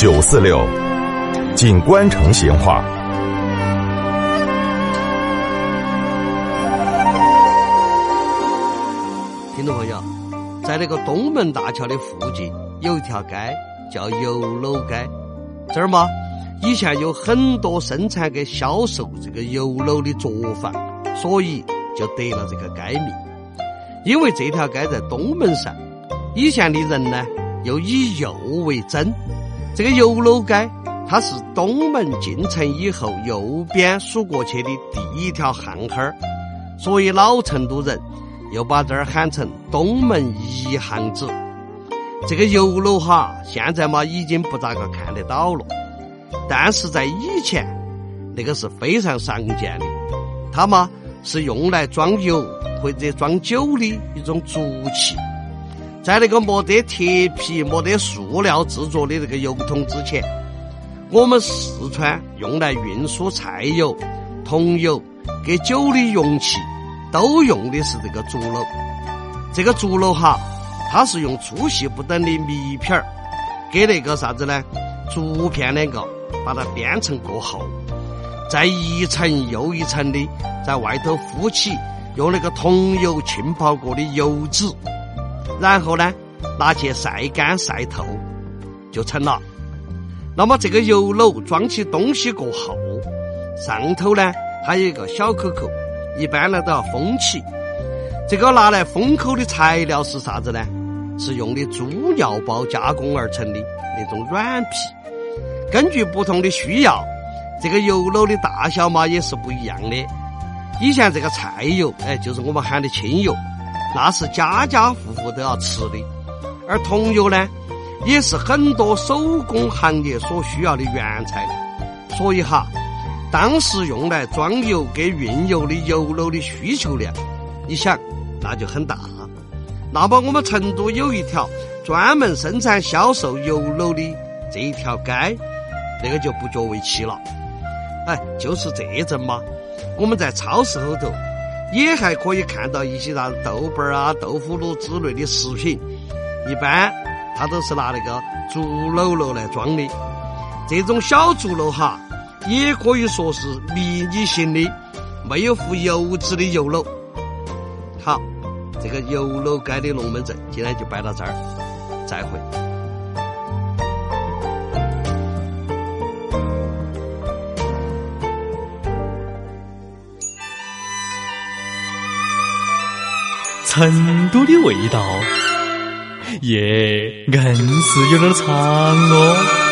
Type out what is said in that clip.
九四六，锦官城闲话。听众朋友，在那个东门大桥的附近有一条街叫油篓街，这儿嘛，以前有很多生产跟销售这个油篓的作坊，所以就得了这个街名。因为这条街在东门上，以前的人呢又以油为真。这个油篓街，它是东门进城以后右边数过去的第一条巷巷儿，所以老成都人。又把这儿喊成东门一巷子。这个油篓哈，现在嘛已经不咋个看得到了，但是在以前，那个是非常常见的。它嘛是用来装油或者装酒的一种竹器。在那个没得铁皮、没得塑料制作的那个油桶之前，我们四川用来运输菜油、桐油给酒的容器。都用的是这个竹篓，这个竹篓哈，它是用粗细不等的米片儿，给那个啥子呢？竹片两个，把它编成过后，再一层又一层的在外头敷起用那个桐油浸泡过的油纸，然后呢拿去晒干晒透就成了。那么这个油篓装起东西过后，上头呢还有一个小口口。一般呢都要封起，这个拿来封口的材料是啥子呢？是用的猪尿包加工而成的那种软皮。根据不同的需要，这个油篓的大小嘛也是不一样的。以前这个菜油，哎，就是我们喊的清油，那是家家户户都要吃的。而桐油呢，也是很多手工行业所需要的原材料。所以哈。当时用来装油给运油的油篓的需求量，你想那就很大。那么我们成都有一条专门生产销售油篓的这一条街，那个就不足为奇了。哎，就是这阵嘛，我们在超市后头也还可以看到一些啥子豆瓣儿啊、豆腐乳之类的食品，一般它都是拿那个竹篓篓来装的。这种小竹篓哈。也可以说是迷你型的，没有附油脂的油篓。好，这个油篓街的龙门阵今天就摆到这儿，再会。成都的味道，耶，硬是有点长哦。